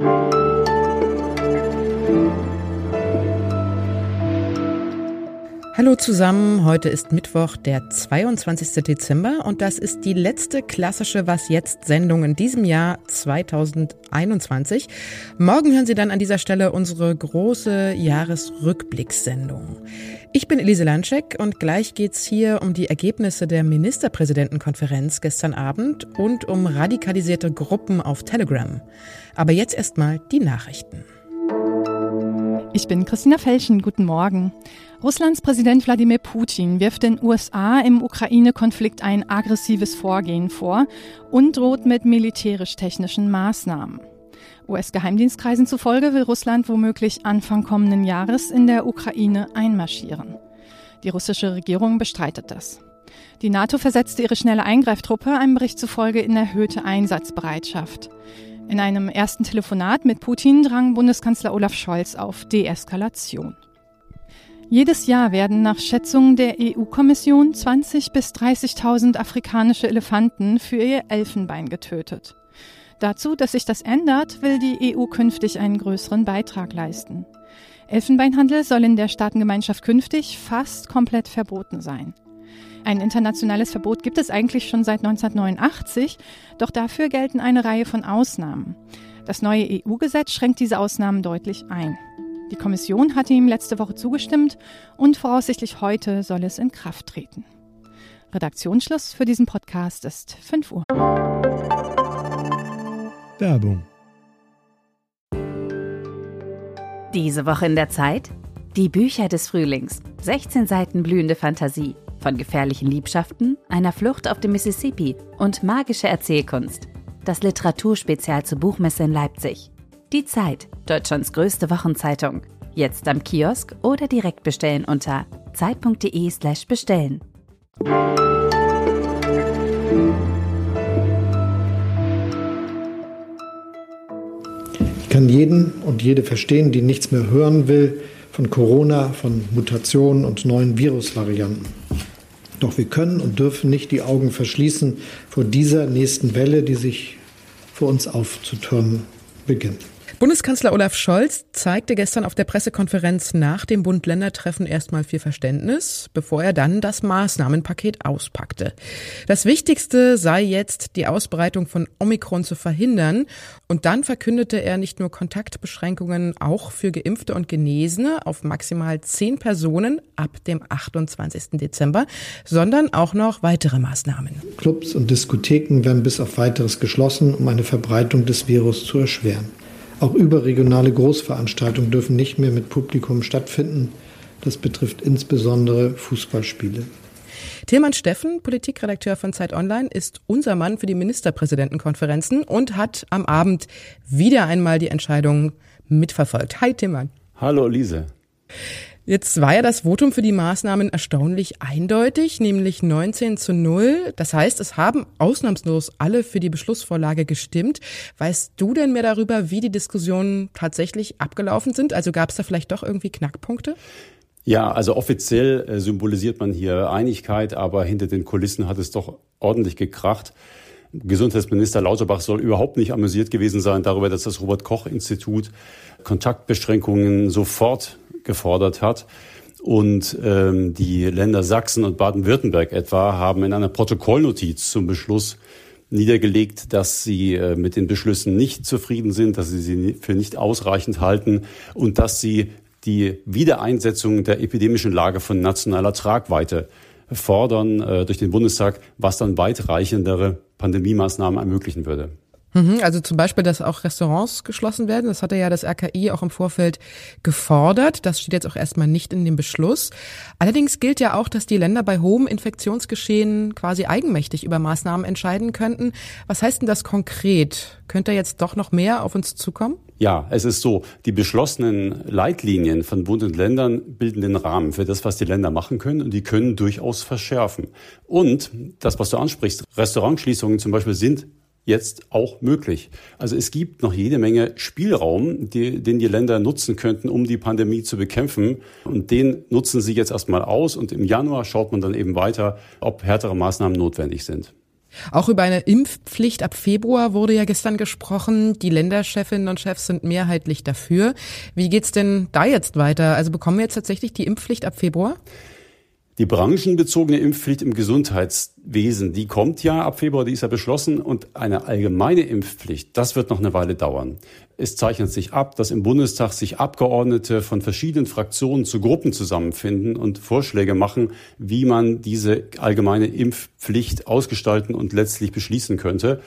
you Hallo zusammen, heute ist Mittwoch, der 22. Dezember und das ist die letzte klassische Was jetzt Sendung in diesem Jahr 2021. Morgen hören Sie dann an dieser Stelle unsere große Jahresrückblickssendung. Ich bin Elise Landschek und gleich geht's hier um die Ergebnisse der Ministerpräsidentenkonferenz gestern Abend und um radikalisierte Gruppen auf Telegram. Aber jetzt erstmal die Nachrichten. Ich bin Christina Felschen. Guten Morgen. Russlands Präsident Wladimir Putin wirft den USA im Ukraine-Konflikt ein aggressives Vorgehen vor und droht mit militärisch-technischen Maßnahmen. US-Geheimdienstkreisen zufolge will Russland womöglich Anfang kommenden Jahres in der Ukraine einmarschieren. Die russische Regierung bestreitet das. Die NATO versetzte ihre schnelle Eingreiftruppe einem Bericht zufolge in erhöhte Einsatzbereitschaft. In einem ersten Telefonat mit Putin drang Bundeskanzler Olaf Scholz auf Deeskalation. Jedes Jahr werden nach Schätzungen der EU-Kommission 20.000 bis 30.000 afrikanische Elefanten für ihr Elfenbein getötet. Dazu, dass sich das ändert, will die EU künftig einen größeren Beitrag leisten. Elfenbeinhandel soll in der Staatengemeinschaft künftig fast komplett verboten sein. Ein internationales Verbot gibt es eigentlich schon seit 1989, doch dafür gelten eine Reihe von Ausnahmen. Das neue EU-Gesetz schränkt diese Ausnahmen deutlich ein. Die Kommission hatte ihm letzte Woche zugestimmt und voraussichtlich heute soll es in Kraft treten. Redaktionsschluss für diesen Podcast ist 5 Uhr. Werbung. Diese Woche in der Zeit? Die Bücher des Frühlings. 16 Seiten blühende Fantasie von gefährlichen Liebschaften, einer Flucht auf dem Mississippi und magische Erzählkunst. Das Literaturspezial zur Buchmesse in Leipzig. Die Zeit, Deutschlands größte Wochenzeitung. Jetzt am Kiosk oder direkt bestellen unter zeit.de/slash bestellen. Ich kann jeden und jede verstehen, die nichts mehr hören will von Corona, von Mutationen und neuen Virusvarianten. Doch wir können und dürfen nicht die Augen verschließen vor dieser nächsten Welle, die sich vor uns aufzutürmen beginnt. Bundeskanzler Olaf Scholz zeigte gestern auf der Pressekonferenz nach dem Bund-Länder-Treffen erstmal viel Verständnis, bevor er dann das Maßnahmenpaket auspackte. Das Wichtigste sei jetzt, die Ausbreitung von Omikron zu verhindern. Und dann verkündete er nicht nur Kontaktbeschränkungen auch für Geimpfte und Genesene auf maximal zehn Personen ab dem 28. Dezember, sondern auch noch weitere Maßnahmen. Clubs und Diskotheken werden bis auf weiteres geschlossen, um eine Verbreitung des Virus zu erschweren. Auch überregionale Großveranstaltungen dürfen nicht mehr mit Publikum stattfinden. Das betrifft insbesondere Fußballspiele. Tilman Steffen, Politikredakteur von Zeit Online, ist unser Mann für die Ministerpräsidentenkonferenzen und hat am Abend wieder einmal die Entscheidung mitverfolgt. Hi Tilman. Hallo Lise. Jetzt war ja das Votum für die Maßnahmen erstaunlich eindeutig, nämlich 19 zu 0. Das heißt, es haben ausnahmslos alle für die Beschlussvorlage gestimmt. Weißt du denn mehr darüber, wie die Diskussionen tatsächlich abgelaufen sind? Also gab es da vielleicht doch irgendwie Knackpunkte? Ja, also offiziell äh, symbolisiert man hier Einigkeit, aber hinter den Kulissen hat es doch ordentlich gekracht. Gesundheitsminister Lauterbach soll überhaupt nicht amüsiert gewesen sein darüber, dass das Robert Koch Institut Kontaktbeschränkungen sofort gefordert hat. Und ähm, die Länder Sachsen und Baden-Württemberg etwa haben in einer Protokollnotiz zum Beschluss niedergelegt, dass sie äh, mit den Beschlüssen nicht zufrieden sind, dass sie sie für nicht ausreichend halten und dass sie die Wiedereinsetzung der epidemischen Lage von nationaler Tragweite fordern äh, durch den Bundestag, was dann weitreichendere Pandemiemaßnahmen ermöglichen würde. Mhm, also zum Beispiel, dass auch Restaurants geschlossen werden. Das hatte ja das RKI auch im Vorfeld gefordert. Das steht jetzt auch erstmal nicht in dem Beschluss. Allerdings gilt ja auch, dass die Länder bei hohem Infektionsgeschehen quasi eigenmächtig über Maßnahmen entscheiden könnten. Was heißt denn das konkret? Könnte jetzt doch noch mehr auf uns zukommen? Ja, es ist so, die beschlossenen Leitlinien von Bund und Ländern bilden den Rahmen für das, was die Länder machen können und die können durchaus verschärfen. Und das, was du ansprichst, Restaurantschließungen zum Beispiel sind jetzt auch möglich. Also es gibt noch jede Menge Spielraum, die, den die Länder nutzen könnten, um die Pandemie zu bekämpfen. Und den nutzen sie jetzt erstmal aus. Und im Januar schaut man dann eben weiter, ob härtere Maßnahmen notwendig sind. Auch über eine Impfpflicht ab Februar wurde ja gestern gesprochen. Die Länderchefinnen und Chefs sind mehrheitlich dafür. Wie geht's denn da jetzt weiter? Also bekommen wir jetzt tatsächlich die Impfpflicht ab Februar? Die branchenbezogene Impfpflicht im Gesundheitswesen, die kommt ja ab Februar, die ist ja beschlossen. Und eine allgemeine Impfpflicht, das wird noch eine Weile dauern. Es zeichnet sich ab, dass im Bundestag sich Abgeordnete von verschiedenen Fraktionen zu Gruppen zusammenfinden und Vorschläge machen, wie man diese allgemeine Impfpflicht ausgestalten und letztlich beschließen könnte.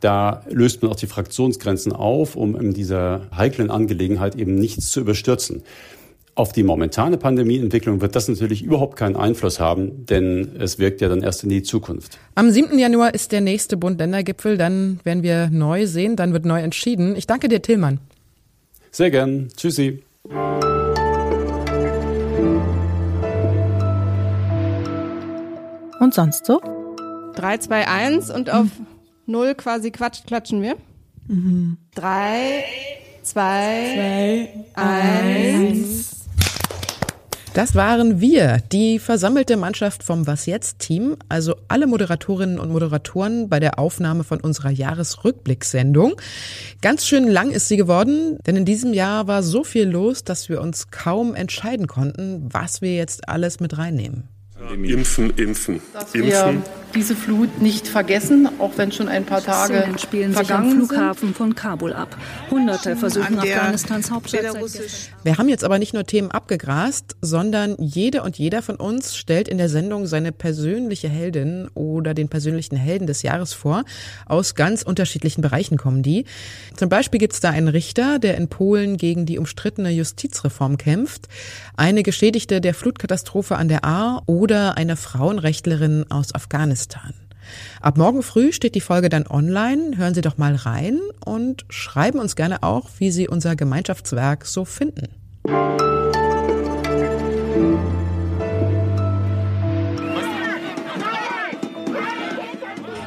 Da löst man auch die Fraktionsgrenzen auf, um in dieser heiklen Angelegenheit eben nichts zu überstürzen. Auf die momentane Pandemieentwicklung wird das natürlich überhaupt keinen Einfluss haben, denn es wirkt ja dann erst in die Zukunft. Am 7. Januar ist der nächste Bund-Länder-Gipfel, dann werden wir neu sehen, dann wird neu entschieden. Ich danke dir, Tillmann. Sehr gern. Tschüssi. Und sonst so? 3, 2, 1 und auf 0 quasi quatsch, klatschen wir. 3, 2, 1. Das waren wir, die versammelte Mannschaft vom Was jetzt Team, also alle Moderatorinnen und Moderatoren bei der Aufnahme von unserer Jahresrückblicksendung. Ganz schön lang ist sie geworden, denn in diesem Jahr war so viel los, dass wir uns kaum entscheiden konnten, was wir jetzt alles mit reinnehmen. Impfen, impfen, dass impfen. Wir diese Flut nicht vergessen, auch wenn schon ein paar Tage Szenen spielen sich am vergangen sind. Flughafen von Kabul ab. Hunderte versuchen Afghanistans Hauptstadt. Wir haben jetzt aber nicht nur Themen abgegrast, sondern jede und jeder von uns stellt in der Sendung seine persönliche Heldin oder den persönlichen Helden des Jahres vor. Aus ganz unterschiedlichen Bereichen kommen die. Zum Beispiel gibt es da einen Richter, der in Polen gegen die umstrittene Justizreform kämpft, eine Geschädigte der Flutkatastrophe an der Ahr oder eine Frauenrechtlerin aus Afghanistan. Ab morgen früh steht die Folge dann online. Hören Sie doch mal rein und schreiben uns gerne auch, wie Sie unser Gemeinschaftswerk so finden.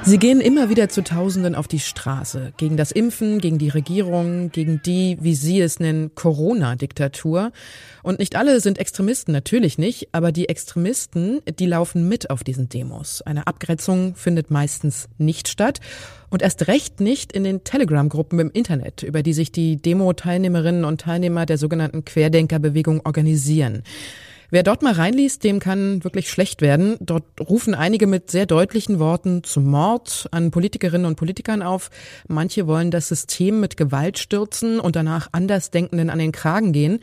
Sie gehen immer wieder zu Tausenden auf die Straße. Gegen das Impfen, gegen die Regierung, gegen die, wie Sie es nennen, Corona-Diktatur. Und nicht alle sind Extremisten, natürlich nicht. Aber die Extremisten, die laufen mit auf diesen Demos. Eine Abgrenzung findet meistens nicht statt. Und erst recht nicht in den Telegram-Gruppen im Internet, über die sich die Demo-Teilnehmerinnen und Teilnehmer der sogenannten Querdenkerbewegung organisieren. Wer dort mal reinliest, dem kann wirklich schlecht werden. Dort rufen einige mit sehr deutlichen Worten zum Mord an Politikerinnen und Politikern auf. Manche wollen das System mit Gewalt stürzen und danach Andersdenkenden an den Kragen gehen.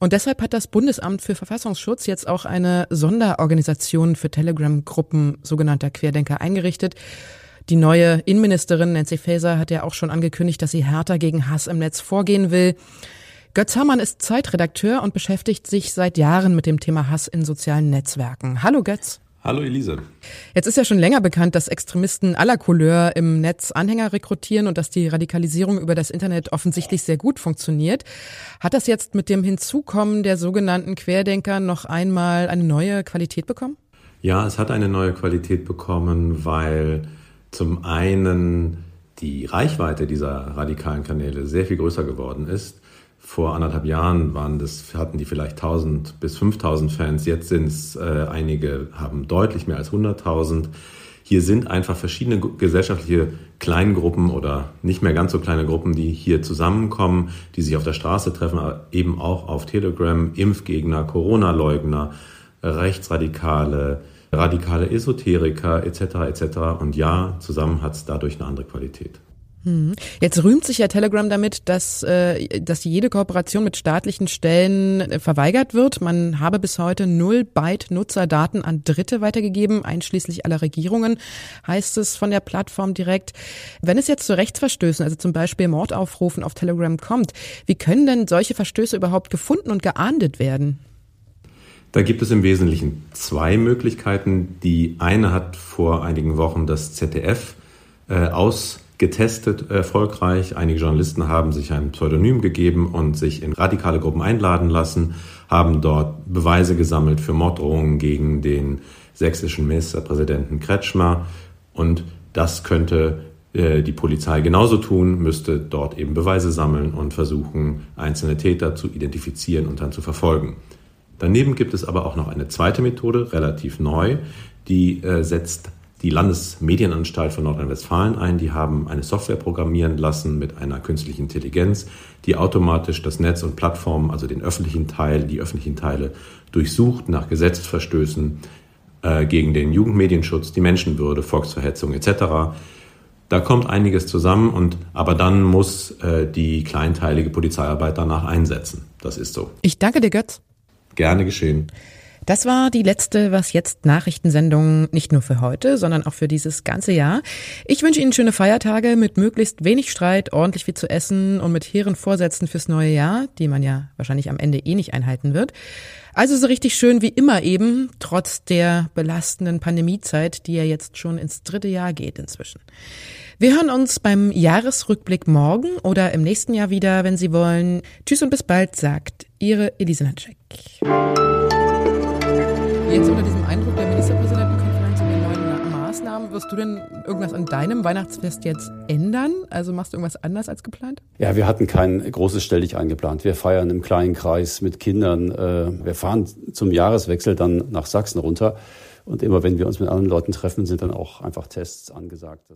Und deshalb hat das Bundesamt für Verfassungsschutz jetzt auch eine Sonderorganisation für Telegram-Gruppen sogenannter Querdenker eingerichtet. Die neue Innenministerin Nancy Faeser hat ja auch schon angekündigt, dass sie härter gegen Hass im Netz vorgehen will. Götz Hermann ist Zeitredakteur und beschäftigt sich seit Jahren mit dem Thema Hass in sozialen Netzwerken. Hallo Götz. Hallo Elise. Jetzt ist ja schon länger bekannt, dass Extremisten aller Couleur im Netz Anhänger rekrutieren und dass die Radikalisierung über das Internet offensichtlich sehr gut funktioniert. Hat das jetzt mit dem Hinzukommen der sogenannten Querdenker noch einmal eine neue Qualität bekommen? Ja, es hat eine neue Qualität bekommen, weil zum einen die Reichweite dieser radikalen Kanäle sehr viel größer geworden ist. Vor anderthalb Jahren waren das, hatten die vielleicht 1000 bis 5000 Fans. Jetzt sind es äh, einige, haben deutlich mehr als 100.000. Hier sind einfach verschiedene gesellschaftliche Kleingruppen oder nicht mehr ganz so kleine Gruppen, die hier zusammenkommen, die sich auf der Straße treffen, aber eben auch auf Telegram, Impfgegner, Corona-Leugner, Rechtsradikale, radikale Esoteriker etc. etc. Und ja, zusammen hat es dadurch eine andere Qualität. Hm. Jetzt rühmt sich ja Telegram damit, dass, äh, dass jede Kooperation mit staatlichen Stellen äh, verweigert wird. Man habe bis heute null Byte Nutzerdaten an Dritte weitergegeben, einschließlich aller Regierungen, heißt es von der Plattform direkt. Wenn es jetzt zu Rechtsverstößen, also zum Beispiel Mordaufrufen auf Telegram kommt, wie können denn solche Verstöße überhaupt gefunden und geahndet werden? Da gibt es im Wesentlichen zwei Möglichkeiten. Die eine hat vor einigen Wochen das ZDF äh, aus getestet erfolgreich. Einige Journalisten haben sich ein Pseudonym gegeben und sich in radikale Gruppen einladen lassen, haben dort Beweise gesammelt für Morddrohungen gegen den sächsischen Ministerpräsidenten Kretschmer und das könnte äh, die Polizei genauso tun, müsste dort eben Beweise sammeln und versuchen, einzelne Täter zu identifizieren und dann zu verfolgen. Daneben gibt es aber auch noch eine zweite Methode, relativ neu, die äh, setzt die Landesmedienanstalt von Nordrhein-Westfalen ein. Die haben eine Software programmieren lassen mit einer künstlichen Intelligenz, die automatisch das Netz und Plattformen, also den öffentlichen Teil, die öffentlichen Teile durchsucht nach Gesetzesverstößen äh, gegen den Jugendmedienschutz, die Menschenwürde, Volksverhetzung etc. Da kommt einiges zusammen und aber dann muss äh, die kleinteilige Polizeiarbeit danach einsetzen. Das ist so. Ich danke dir, Götz. Gerne geschehen. Das war die letzte Was jetzt Nachrichtensendung nicht nur für heute, sondern auch für dieses ganze Jahr. Ich wünsche Ihnen schöne Feiertage mit möglichst wenig Streit, ordentlich viel zu essen und mit hehren Vorsätzen fürs neue Jahr, die man ja wahrscheinlich am Ende eh nicht einhalten wird. Also so richtig schön wie immer eben, trotz der belastenden Pandemiezeit, die ja jetzt schon ins dritte Jahr geht inzwischen. Wir hören uns beim Jahresrückblick morgen oder im nächsten Jahr wieder, wenn Sie wollen. Tschüss und bis bald, sagt Ihre Elise Natschek. Jetzt unter diesem Eindruck der Ministerpräsidentenkonferenz und den neuen Maßnahmen, wirst du denn irgendwas an deinem Weihnachtsfest jetzt ändern? Also machst du irgendwas anders als geplant? Ja, wir hatten kein großes Stelldich eingeplant. Wir feiern im kleinen Kreis mit Kindern. Äh, wir fahren zum Jahreswechsel dann nach Sachsen runter. Und immer wenn wir uns mit anderen Leuten treffen, sind dann auch einfach Tests angesagt.